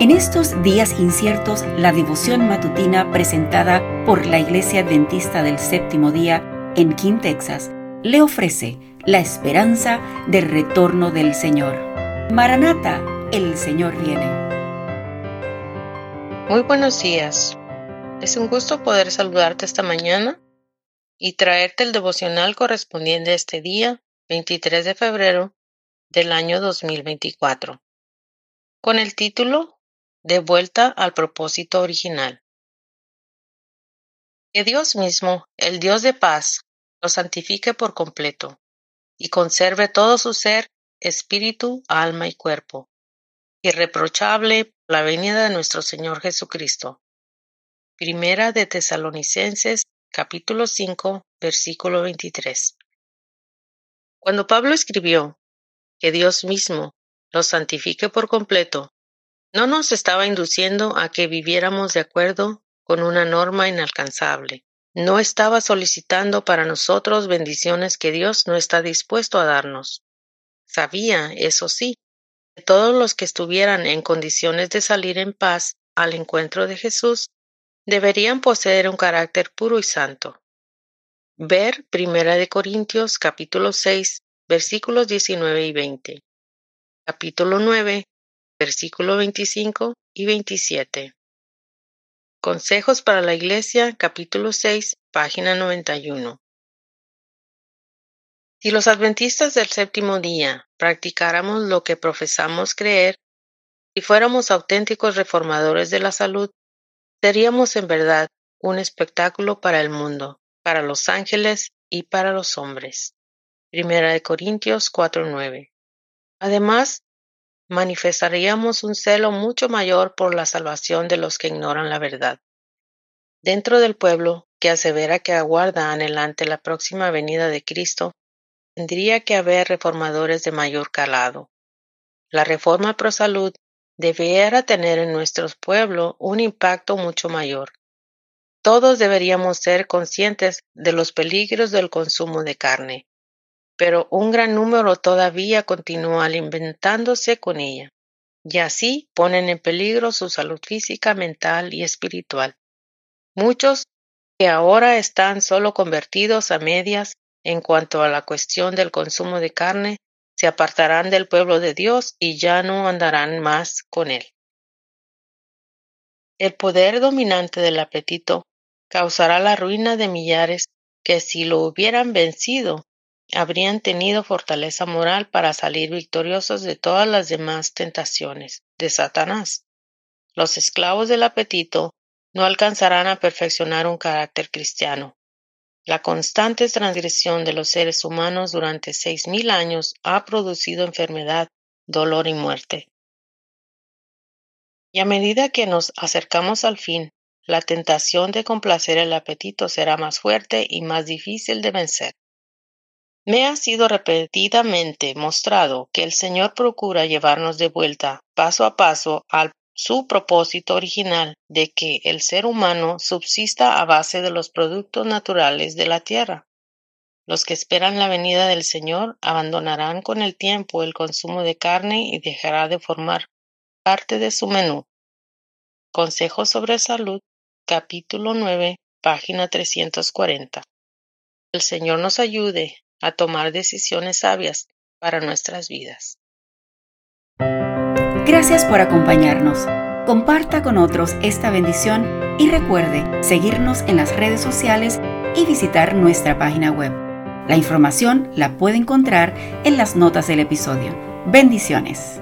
En estos días inciertos, la devoción matutina presentada por la Iglesia Adventista del Séptimo Día en King, Texas, le ofrece la esperanza del retorno del Señor. Maranata, el Señor viene. Muy buenos días. Es un gusto poder saludarte esta mañana y traerte el devocional correspondiente a este día, 23 de febrero del año 2024, con el título de vuelta al propósito original. Que Dios mismo, el Dios de paz, lo santifique por completo, y conserve todo su ser, espíritu, alma y cuerpo, irreprochable la venida de nuestro Señor Jesucristo. Primera de Tesalonicenses, capítulo 5, versículo 23. Cuando Pablo escribió que Dios mismo lo santifique por completo, no nos estaba induciendo a que viviéramos de acuerdo con una norma inalcanzable. No estaba solicitando para nosotros bendiciones que Dios no está dispuesto a darnos. Sabía, eso sí, que todos los que estuvieran en condiciones de salir en paz al encuentro de Jesús deberían poseer un carácter puro y santo. Ver Primera de Corintios capítulo 6 versículos 19 y 20. Capítulo 9 versículo 25 y 27. Consejos para la Iglesia, capítulo 6, página 91. Si los adventistas del séptimo día practicáramos lo que profesamos creer, y fuéramos auténticos reformadores de la salud, seríamos en verdad un espectáculo para el mundo, para los ángeles y para los hombres. Primera de Corintios 4:9. Además, manifestaríamos un celo mucho mayor por la salvación de los que ignoran la verdad. Dentro del pueblo, que asevera que aguarda anhelante la próxima venida de Cristo, tendría que haber reformadores de mayor calado. La reforma pro salud debiera tener en nuestro pueblo un impacto mucho mayor. Todos deberíamos ser conscientes de los peligros del consumo de carne, pero un gran número todavía continúa alimentándose con ella, y así ponen en peligro su salud física, mental y espiritual. Muchos que ahora están solo convertidos a medias en cuanto a la cuestión del consumo de carne, se apartarán del pueblo de Dios y ya no andarán más con él. El poder dominante del apetito causará la ruina de millares que si lo hubieran vencido habrían tenido fortaleza moral para salir victoriosos de todas las demás tentaciones de Satanás. Los esclavos del apetito no alcanzarán a perfeccionar un carácter cristiano. La constante transgresión de los seres humanos durante seis mil años ha producido enfermedad, dolor y muerte. Y a medida que nos acercamos al fin, la tentación de complacer el apetito será más fuerte y más difícil de vencer. Me ha sido repetidamente mostrado que el Señor procura llevarnos de vuelta paso a paso al su propósito original de que el ser humano subsista a base de los productos naturales de la tierra. Los que esperan la venida del Señor abandonarán con el tiempo el consumo de carne y dejará de formar parte de su menú. Consejos sobre salud, capítulo 9, página 340. El Señor nos ayude a tomar decisiones sabias para nuestras vidas. Gracias por acompañarnos. Comparta con otros esta bendición y recuerde seguirnos en las redes sociales y visitar nuestra página web. La información la puede encontrar en las notas del episodio. Bendiciones.